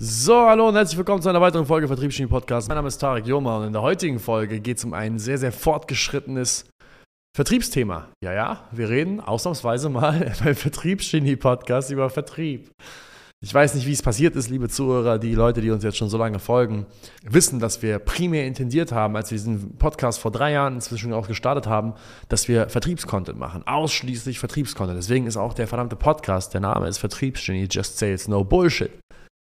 So, hallo und herzlich willkommen zu einer weiteren Folge Vertriebsgenie Podcast. Mein Name ist Tarek Joma und in der heutigen Folge geht es um ein sehr, sehr fortgeschrittenes Vertriebsthema. Ja, ja, wir reden ausnahmsweise mal beim Vertriebsgenie Podcast über Vertrieb. Ich weiß nicht, wie es passiert ist, liebe Zuhörer, die Leute, die uns jetzt schon so lange folgen, wissen, dass wir primär intendiert haben, als wir diesen Podcast vor drei Jahren inzwischen auch gestartet haben, dass wir Vertriebscontent machen. Ausschließlich Vertriebscontent. Deswegen ist auch der verdammte Podcast, der Name ist Vertriebsgenie, Just Sales, No Bullshit.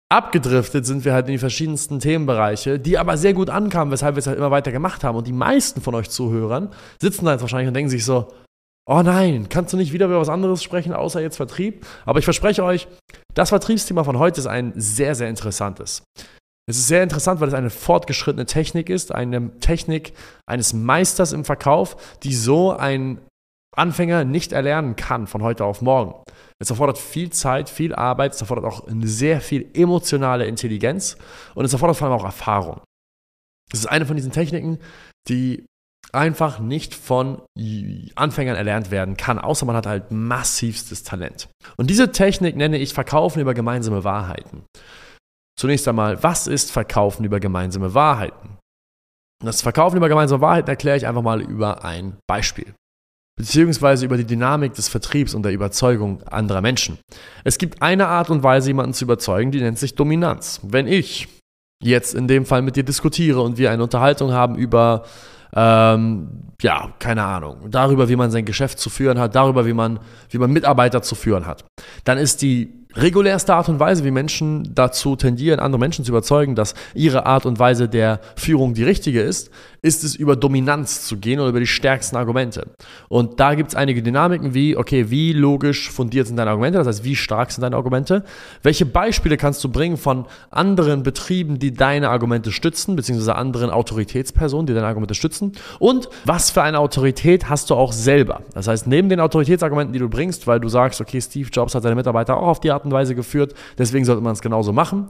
Abgedriftet sind wir halt in die verschiedensten Themenbereiche, die aber sehr gut ankamen, weshalb wir es halt immer weiter gemacht haben. Und die meisten von euch Zuhörern sitzen da jetzt wahrscheinlich und denken sich so, oh nein, kannst du nicht wieder über was anderes sprechen, außer jetzt Vertrieb? Aber ich verspreche euch, das Vertriebsthema von heute ist ein sehr, sehr interessantes. Es ist sehr interessant, weil es eine fortgeschrittene Technik ist, eine Technik eines Meisters im Verkauf, die so ein Anfänger nicht erlernen kann von heute auf morgen. Es erfordert viel Zeit, viel Arbeit, es erfordert auch sehr viel emotionale Intelligenz und es erfordert vor allem auch Erfahrung. Es ist eine von diesen Techniken, die einfach nicht von Anfängern erlernt werden kann, außer man hat halt massivstes Talent. Und diese Technik nenne ich Verkaufen über gemeinsame Wahrheiten. Zunächst einmal, was ist Verkaufen über gemeinsame Wahrheiten? Das Verkaufen über gemeinsame Wahrheiten erkläre ich einfach mal über ein Beispiel beziehungsweise über die Dynamik des Vertriebs und der Überzeugung anderer Menschen. Es gibt eine Art und Weise, jemanden zu überzeugen, die nennt sich Dominanz. Wenn ich jetzt in dem Fall mit dir diskutiere und wir eine Unterhaltung haben über, ähm, ja, keine Ahnung, darüber, wie man sein Geschäft zu führen hat, darüber, wie man, wie man Mitarbeiter zu führen hat, dann ist die regulärste Art und Weise, wie Menschen dazu tendieren, andere Menschen zu überzeugen, dass ihre Art und Weise der Führung die richtige ist, ist es über Dominanz zu gehen oder über die stärksten Argumente. Und da gibt es einige Dynamiken wie, okay, wie logisch fundiert sind deine Argumente, das heißt, wie stark sind deine Argumente, welche Beispiele kannst du bringen von anderen Betrieben, die deine Argumente stützen, beziehungsweise anderen Autoritätspersonen, die deine Argumente stützen und was für eine Autorität hast du auch selber. Das heißt, neben den Autoritätsargumenten, die du bringst, weil du sagst, okay, Steve Jobs hat seine Mitarbeiter auch auf die Art und Weise geführt, deswegen sollte man es genauso machen,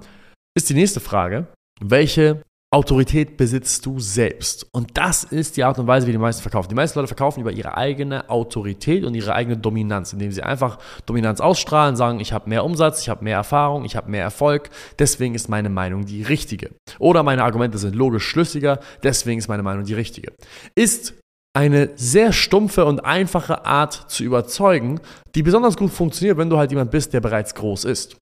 ist die nächste Frage, welche Autorität besitzt du selbst. Und das ist die Art und Weise, wie die meisten verkaufen. Die meisten Leute verkaufen über ihre eigene Autorität und ihre eigene Dominanz, indem sie einfach Dominanz ausstrahlen, sagen, ich habe mehr Umsatz, ich habe mehr Erfahrung, ich habe mehr Erfolg, deswegen ist meine Meinung die richtige. Oder meine Argumente sind logisch schlüssiger, deswegen ist meine Meinung die richtige. Ist eine sehr stumpfe und einfache Art zu überzeugen, die besonders gut funktioniert, wenn du halt jemand bist, der bereits groß ist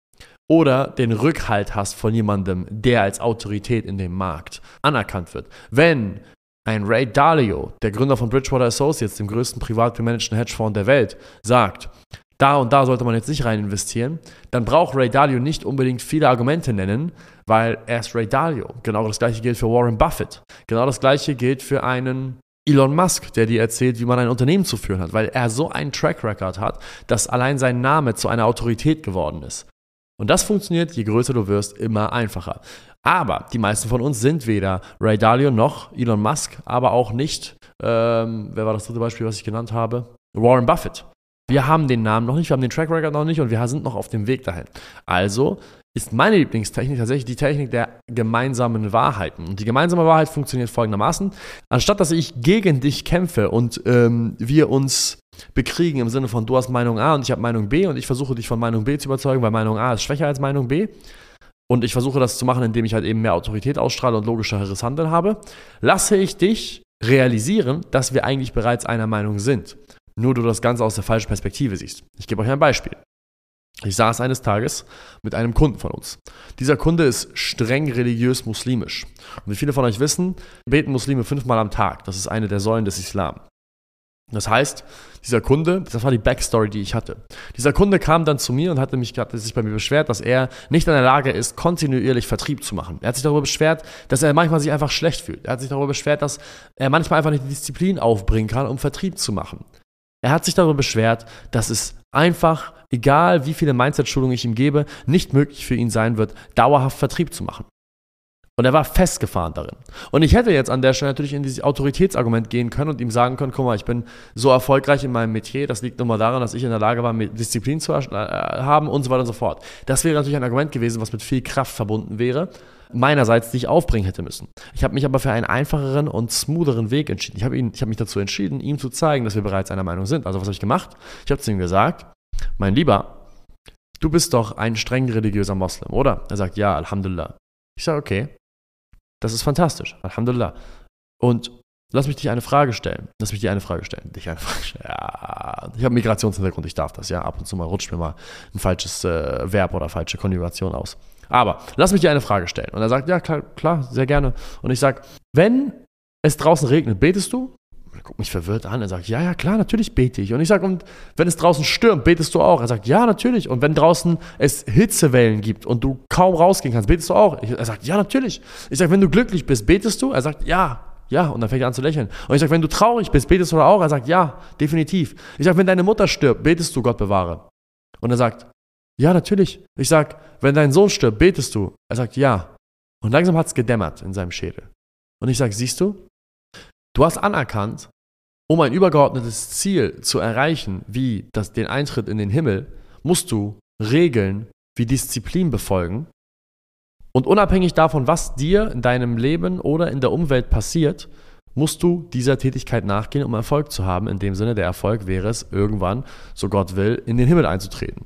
oder den Rückhalt hast von jemandem, der als Autorität in dem Markt anerkannt wird. Wenn ein Ray Dalio, der Gründer von Bridgewater Associates, dem größten privat gemanagten Hedgefonds der Welt, sagt, da und da sollte man jetzt nicht rein investieren, dann braucht Ray Dalio nicht unbedingt viele Argumente nennen, weil er ist Ray Dalio. Genau das gleiche gilt für Warren Buffett. Genau das gleiche gilt für einen Elon Musk, der dir erzählt, wie man ein Unternehmen zu führen hat, weil er so einen Track Record hat, dass allein sein Name zu einer Autorität geworden ist. Und das funktioniert, je größer du wirst, immer einfacher. Aber die meisten von uns sind weder Ray Dalio noch Elon Musk, aber auch nicht, ähm, wer war das dritte Beispiel, was ich genannt habe? Warren Buffett. Wir haben den Namen noch nicht, wir haben den Track Record noch nicht und wir sind noch auf dem Weg dahin. Also ist meine Lieblingstechnik tatsächlich die Technik der gemeinsamen Wahrheiten. Und die gemeinsame Wahrheit funktioniert folgendermaßen. Anstatt dass ich gegen dich kämpfe und ähm, wir uns bekriegen im Sinne von du hast Meinung A und ich habe Meinung B und ich versuche dich von Meinung B zu überzeugen, weil Meinung A ist schwächer als Meinung B. Und ich versuche das zu machen, indem ich halt eben mehr Autorität ausstrahle und logischeres Handeln habe, lasse ich dich realisieren, dass wir eigentlich bereits einer Meinung sind. Nur du das Ganze aus der falschen Perspektive siehst. Ich gebe euch ein Beispiel. Ich saß eines Tages mit einem Kunden von uns. Dieser Kunde ist streng religiös muslimisch. Und wie viele von euch wissen, beten Muslime fünfmal am Tag. Das ist eine der Säulen des Islam. Das heißt, dieser Kunde, das war die Backstory, die ich hatte. Dieser Kunde kam dann zu mir und hatte, mich, hatte sich bei mir beschwert, dass er nicht in der Lage ist, kontinuierlich Vertrieb zu machen. Er hat sich darüber beschwert, dass er manchmal sich einfach schlecht fühlt. Er hat sich darüber beschwert, dass er manchmal einfach nicht die Disziplin aufbringen kann, um Vertrieb zu machen. Er hat sich darüber beschwert, dass es einfach, egal wie viele Mindset-Schulungen ich ihm gebe, nicht möglich für ihn sein wird, dauerhaft Vertrieb zu machen. Und er war festgefahren darin. Und ich hätte jetzt an der Stelle natürlich in dieses Autoritätsargument gehen können und ihm sagen können, guck mal, ich bin so erfolgreich in meinem Metier, das liegt nur mal daran, dass ich in der Lage war, Disziplin zu äh, haben und so weiter und so fort. Das wäre natürlich ein Argument gewesen, was mit viel Kraft verbunden wäre meinerseits nicht aufbringen hätte müssen. Ich habe mich aber für einen einfacheren und smootheren Weg entschieden. Ich habe hab mich dazu entschieden, ihm zu zeigen, dass wir bereits einer Meinung sind. Also was habe ich gemacht? Ich habe zu ihm gesagt, mein Lieber, du bist doch ein streng religiöser Moslem, oder? Er sagt, ja, Alhamdulillah. Ich sage, okay, das ist fantastisch, Alhamdulillah. Und lass mich dich eine Frage stellen. Lass mich dir eine Frage stellen. Dich eine Frage stellen. Ja, ich habe Migrationshintergrund, ich darf das, ja. Ab und zu mal rutscht mir mal ein falsches äh, Verb oder falsche Konjugation aus. Aber lass mich dir eine Frage stellen. Und er sagt, ja, klar, klar sehr gerne. Und ich sage, wenn es draußen regnet, betest du? Guckt mich verwirrt an. Er sagt, ja, ja, klar, natürlich bete ich. Und ich sage, und wenn es draußen stürmt, betest du auch? Er sagt, ja, natürlich. Und wenn draußen es Hitzewellen gibt und du kaum rausgehen kannst, betest du auch? er sagt, ja, natürlich. Ich sage, wenn du glücklich bist, betest du? Er sagt, ja, ja. Und dann fängt er an zu lächeln. Und ich sage, wenn du traurig bist, betest du auch? Er sagt, ja, definitiv. Ich sage, wenn deine Mutter stirbt, betest du, Gott bewahre. Und er sagt, ja, natürlich. Ich sage, wenn dein Sohn stirbt, betest du? Er sagt, ja. Und langsam hat es gedämmert in seinem Schädel. Und ich sage, siehst du, Du hast anerkannt, um ein übergeordnetes Ziel zu erreichen, wie das, den Eintritt in den Himmel, musst du Regeln wie Disziplin befolgen. Und unabhängig davon, was dir in deinem Leben oder in der Umwelt passiert, musst du dieser Tätigkeit nachgehen, um Erfolg zu haben. In dem Sinne, der Erfolg wäre es, irgendwann, so Gott will, in den Himmel einzutreten.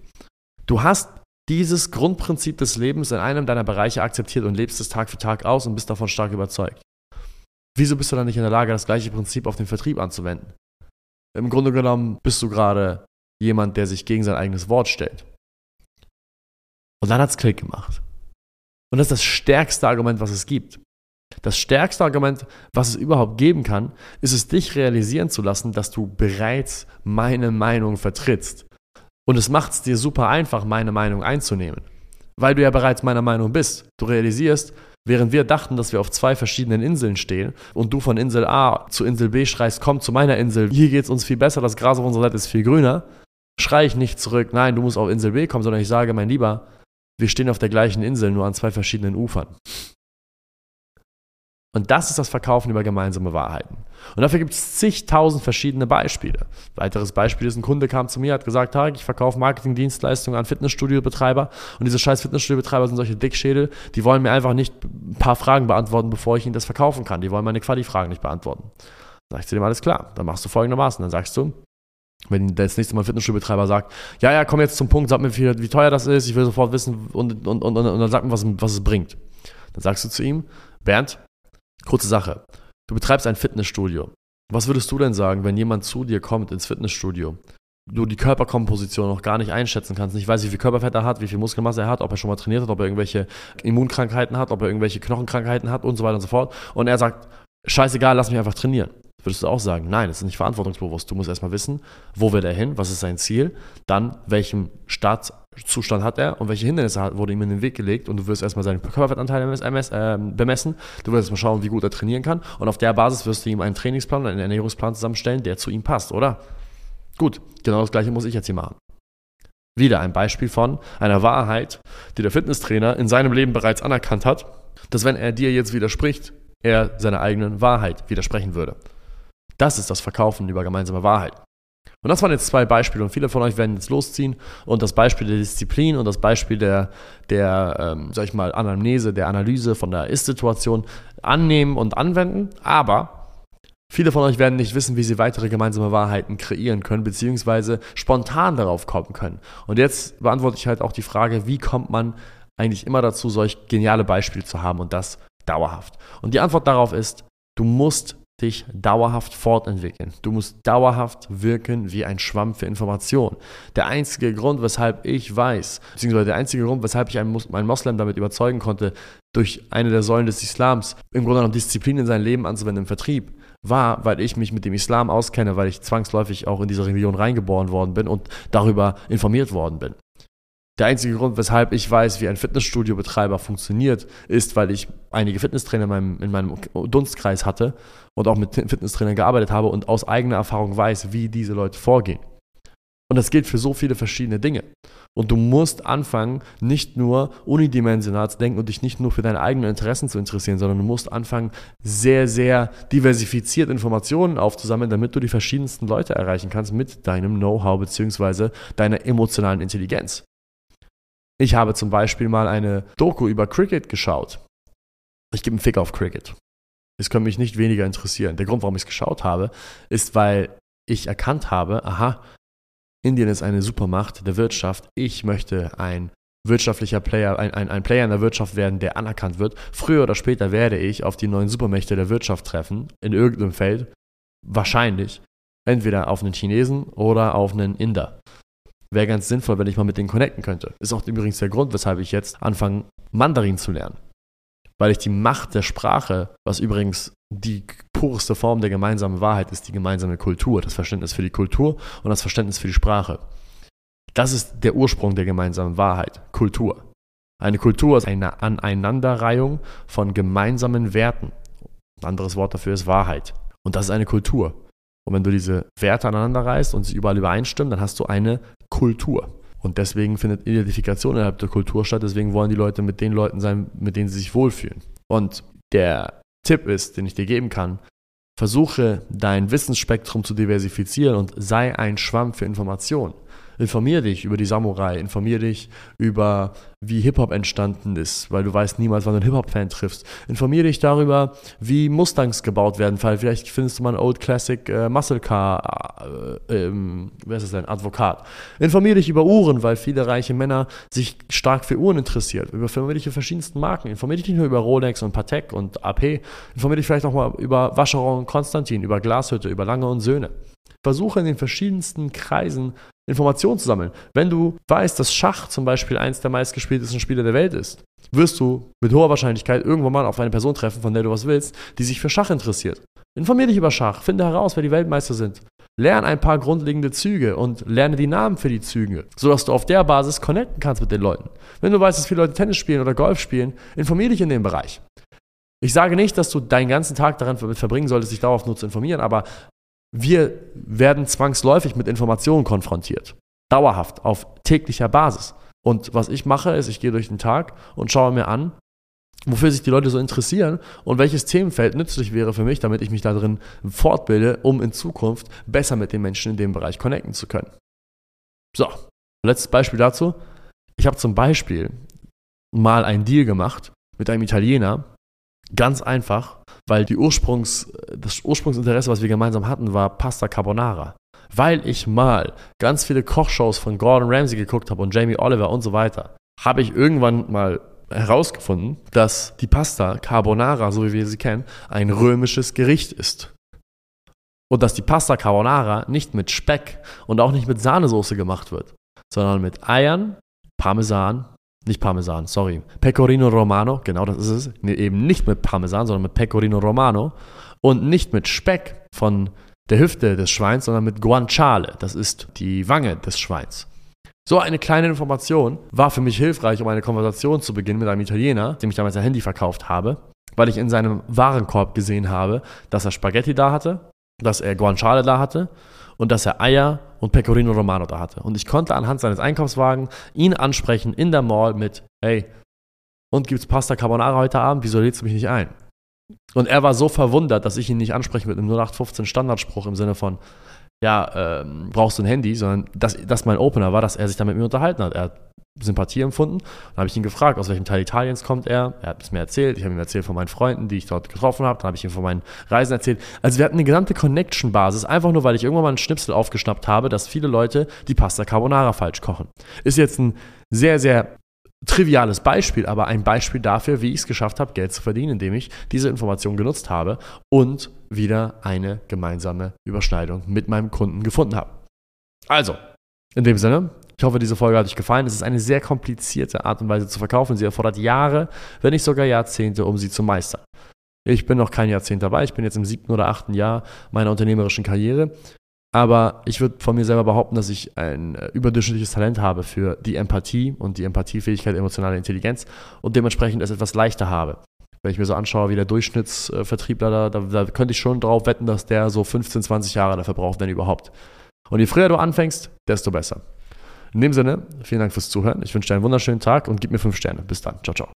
Du hast dieses Grundprinzip des Lebens in einem deiner Bereiche akzeptiert und lebst es Tag für Tag aus und bist davon stark überzeugt. Wieso bist du dann nicht in der Lage, das gleiche Prinzip auf den Vertrieb anzuwenden? Im Grunde genommen bist du gerade jemand, der sich gegen sein eigenes Wort stellt. Und dann hat es Klick gemacht. Und das ist das stärkste Argument, was es gibt. Das stärkste Argument, was es überhaupt geben kann, ist es, dich realisieren zu lassen, dass du bereits meine Meinung vertrittst. Und es macht es dir super einfach, meine Meinung einzunehmen. Weil du ja bereits meiner Meinung bist. Du realisierst, Während wir dachten, dass wir auf zwei verschiedenen Inseln stehen und du von Insel A zu Insel B schreist, komm zu meiner Insel, hier geht es uns viel besser, das Gras auf unserer Seite ist viel grüner, schreie ich nicht zurück, nein, du musst auf Insel B kommen, sondern ich sage, mein Lieber, wir stehen auf der gleichen Insel, nur an zwei verschiedenen Ufern. Und das ist das Verkaufen über gemeinsame Wahrheiten. Und dafür gibt es zigtausend verschiedene Beispiele. Weiteres Beispiel ist, ein Kunde kam zu mir, hat gesagt, Tarek, ich verkaufe Marketingdienstleistungen an Fitnessstudio-Betreiber und diese scheiß Fitnessstudio-Betreiber sind solche Dickschädel, die wollen mir einfach nicht ein paar Fragen beantworten, bevor ich ihnen das verkaufen kann. Die wollen meine Quali-Fragen nicht beantworten. Dann sag ich zu dem, alles klar, dann machst du folgendermaßen, dann sagst du, wenn das nächste Mal ein Fitnessstudio-Betreiber sagt, ja, ja, komm jetzt zum Punkt, sag mir, wie, wie teuer das ist, ich will sofort wissen und, und, und, und, und dann sag mir, was, was es bringt. Dann sagst du zu ihm, Bernd, kurze Sache, du betreibst ein Fitnessstudio. Was würdest du denn sagen, wenn jemand zu dir kommt ins Fitnessstudio, du die Körperkomposition noch gar nicht einschätzen kannst, nicht weiß, wie viel Körperfett er hat, wie viel Muskelmasse er hat, ob er schon mal trainiert hat, ob er irgendwelche Immunkrankheiten hat, ob er irgendwelche Knochenkrankheiten hat und so weiter und so fort. Und er sagt, scheißegal, lass mich einfach trainieren. Würdest du auch sagen, nein, das ist nicht verantwortungsbewusst. Du musst erstmal wissen, wo will er hin, was ist sein Ziel, dann welchen Startzustand hat er und welche Hindernisse hat, wurde ihm in den Weg gelegt und du wirst erstmal seinen Körperfettanteil äh, bemessen, du wirst erstmal schauen, wie gut er trainieren kann und auf der Basis wirst du ihm einen Trainingsplan und einen Ernährungsplan zusammenstellen, der zu ihm passt, oder? Gut, genau das gleiche muss ich jetzt hier machen. Wieder ein Beispiel von einer Wahrheit, die der Fitnesstrainer in seinem Leben bereits anerkannt hat, dass wenn er dir jetzt widerspricht, er seiner eigenen Wahrheit widersprechen würde. Das ist das Verkaufen über gemeinsame Wahrheit. Und das waren jetzt zwei Beispiele und viele von euch werden jetzt losziehen und das Beispiel der Disziplin und das Beispiel der, der ähm, sag ich mal, Anamnese, der Analyse von der Ist-Situation annehmen und anwenden. Aber viele von euch werden nicht wissen, wie sie weitere gemeinsame Wahrheiten kreieren können, beziehungsweise spontan darauf kommen können. Und jetzt beantworte ich halt auch die Frage, wie kommt man eigentlich immer dazu, solch geniale Beispiele zu haben und das dauerhaft. Und die Antwort darauf ist, du musst dich dauerhaft fortentwickeln. Du musst dauerhaft wirken wie ein Schwamm für Information. Der einzige Grund, weshalb ich weiß, beziehungsweise der einzige Grund, weshalb ich einen, einen Moslem damit überzeugen konnte, durch eine der Säulen des Islams im Grunde genommen Disziplin in sein Leben anzuwenden im Vertrieb, war, weil ich mich mit dem Islam auskenne, weil ich zwangsläufig auch in diese Religion reingeboren worden bin und darüber informiert worden bin. Der einzige Grund, weshalb ich weiß, wie ein Fitnessstudio-Betreiber funktioniert, ist, weil ich einige Fitnesstrainer in meinem, in meinem Dunstkreis hatte und auch mit Fitnesstrainern gearbeitet habe und aus eigener Erfahrung weiß, wie diese Leute vorgehen. Und das gilt für so viele verschiedene Dinge. Und du musst anfangen, nicht nur unidimensional zu denken und dich nicht nur für deine eigenen Interessen zu interessieren, sondern du musst anfangen, sehr, sehr diversifiziert Informationen aufzusammeln, damit du die verschiedensten Leute erreichen kannst mit deinem Know-how bzw. deiner emotionalen Intelligenz. Ich habe zum Beispiel mal eine Doku über Cricket geschaut. Ich gebe einen Fick auf Cricket. Es könnte mich nicht weniger interessieren. Der Grund, warum ich es geschaut habe, ist, weil ich erkannt habe, aha, Indien ist eine Supermacht der Wirtschaft. Ich möchte ein wirtschaftlicher Player, ein, ein, ein Player in der Wirtschaft werden, der anerkannt wird. Früher oder später werde ich auf die neuen Supermächte der Wirtschaft treffen, in irgendeinem Feld. Wahrscheinlich. Entweder auf einen Chinesen oder auf einen Inder. Wäre ganz sinnvoll, wenn ich mal mit denen connecten könnte. Ist auch übrigens der Grund, weshalb ich jetzt anfange, Mandarin zu lernen. Weil ich die Macht der Sprache, was übrigens die pureste Form der gemeinsamen Wahrheit ist, die gemeinsame Kultur, das Verständnis für die Kultur und das Verständnis für die Sprache. Das ist der Ursprung der gemeinsamen Wahrheit, Kultur. Eine Kultur ist eine Aneinanderreihung von gemeinsamen Werten. Ein anderes Wort dafür ist Wahrheit. Und das ist eine Kultur. Und wenn du diese Werte aneinander reißt und sie überall übereinstimmen, dann hast du eine Kultur. Und deswegen findet Identifikation innerhalb der Kultur statt. Deswegen wollen die Leute mit den Leuten sein, mit denen sie sich wohlfühlen. Und der Tipp ist, den ich dir geben kann, versuche dein Wissensspektrum zu diversifizieren und sei ein Schwamm für Informationen. Informier dich über die Samurai, informier dich über, wie Hip-Hop entstanden ist, weil du weißt niemals, wann du einen Hip-Hop-Fan triffst. Informier dich darüber, wie Mustangs gebaut werden, weil vielleicht findest du mal einen Old Classic äh, Muscle Car, äh, ähm, wer ist das denn, Advokat. Informier dich über Uhren, weil viele reiche Männer sich stark für Uhren interessieren. Informier dich über verschiedensten Marken. Informier dich nicht nur über Rolex und Patek und AP. Informier dich vielleicht auch mal über Vacheron und Konstantin, über Glashütte, über Lange und Söhne. Versuche in den verschiedensten Kreisen Informationen zu sammeln. Wenn du weißt, dass Schach zum Beispiel eins der meistgespieltesten Spiele der Welt ist, wirst du mit hoher Wahrscheinlichkeit irgendwann mal auf eine Person treffen, von der du was willst, die sich für Schach interessiert. Informier dich über Schach, finde heraus, wer die Weltmeister sind. Lerne ein paar grundlegende Züge und lerne die Namen für die Züge, sodass du auf der Basis connecten kannst mit den Leuten. Wenn du weißt, dass viele Leute Tennis spielen oder Golf spielen, informier dich in dem Bereich. Ich sage nicht, dass du deinen ganzen Tag daran verbringen solltest, dich darauf nur zu informieren, aber wir werden zwangsläufig mit Informationen konfrontiert. Dauerhaft, auf täglicher Basis. Und was ich mache, ist, ich gehe durch den Tag und schaue mir an, wofür sich die Leute so interessieren und welches Themenfeld nützlich wäre für mich, damit ich mich da drin fortbilde, um in Zukunft besser mit den Menschen in dem Bereich connecten zu können. So, letztes Beispiel dazu. Ich habe zum Beispiel mal einen Deal gemacht mit einem Italiener, ganz einfach, weil die Ursprungs, das Ursprungsinteresse, was wir gemeinsam hatten, war Pasta Carbonara. Weil ich mal ganz viele Kochshows von Gordon Ramsay geguckt habe und Jamie Oliver und so weiter, habe ich irgendwann mal herausgefunden, dass die Pasta Carbonara, so wie wir sie kennen, ein römisches Gericht ist. Und dass die Pasta Carbonara nicht mit Speck und auch nicht mit Sahnesoße gemacht wird, sondern mit Eiern, Parmesan nicht Parmesan, sorry. Pecorino Romano, genau das ist es. Nee, eben nicht mit Parmesan, sondern mit Pecorino Romano. Und nicht mit Speck von der Hüfte des Schweins, sondern mit Guanciale. Das ist die Wange des Schweins. So eine kleine Information war für mich hilfreich, um eine Konversation zu beginnen mit einem Italiener, dem ich damals ein Handy verkauft habe, weil ich in seinem Warenkorb gesehen habe, dass er Spaghetti da hatte, dass er Guanciale da hatte und dass er Eier und Pecorino Romano da hatte. Und ich konnte anhand seines Einkaufswagens ihn ansprechen in der Mall mit, hey, und gibt's Pasta Carbonara heute Abend? Wieso lädst du mich nicht ein? Und er war so verwundert, dass ich ihn nicht anspreche mit einem 0815 Standardspruch im Sinne von, ja, ähm, brauchst du ein Handy, sondern dass das mein Opener war, dass er sich da mit mir unterhalten hat. Er hat Sympathie empfunden. Dann habe ich ihn gefragt, aus welchem Teil Italiens kommt er. Er hat es mir erzählt. Ich habe ihm erzählt von meinen Freunden, die ich dort getroffen habe. Dann habe ich ihm von meinen Reisen erzählt. Also wir hatten eine gesamte Connection-Basis, einfach nur, weil ich irgendwann mal einen Schnipsel aufgeschnappt habe, dass viele Leute die Pasta Carbonara falsch kochen. Ist jetzt ein sehr, sehr triviales Beispiel, aber ein Beispiel dafür, wie ich es geschafft habe, Geld zu verdienen, indem ich diese Information genutzt habe und wieder eine gemeinsame Überschneidung mit meinem Kunden gefunden habe. Also, in dem Sinne, ich hoffe, diese Folge hat euch gefallen. Es ist eine sehr komplizierte Art und Weise zu verkaufen. Sie erfordert Jahre, wenn nicht sogar Jahrzehnte, um sie zu meistern. Ich bin noch kein Jahrzehnt dabei. Ich bin jetzt im siebten oder achten Jahr meiner unternehmerischen Karriere. Aber ich würde von mir selber behaupten, dass ich ein äh, überdurchschnittliches Talent habe für die Empathie und die Empathiefähigkeit, emotionale Intelligenz und dementsprechend es etwas leichter habe. Wenn ich mir so anschaue, wie der Durchschnittsvertriebler da, da, da könnte ich schon darauf wetten, dass der so 15, 20 Jahre dafür braucht, wenn überhaupt. Und je früher du anfängst, desto besser. In dem Sinne, vielen Dank fürs Zuhören. Ich wünsche dir einen wunderschönen Tag und gib mir fünf Sterne. Bis dann. Ciao, ciao.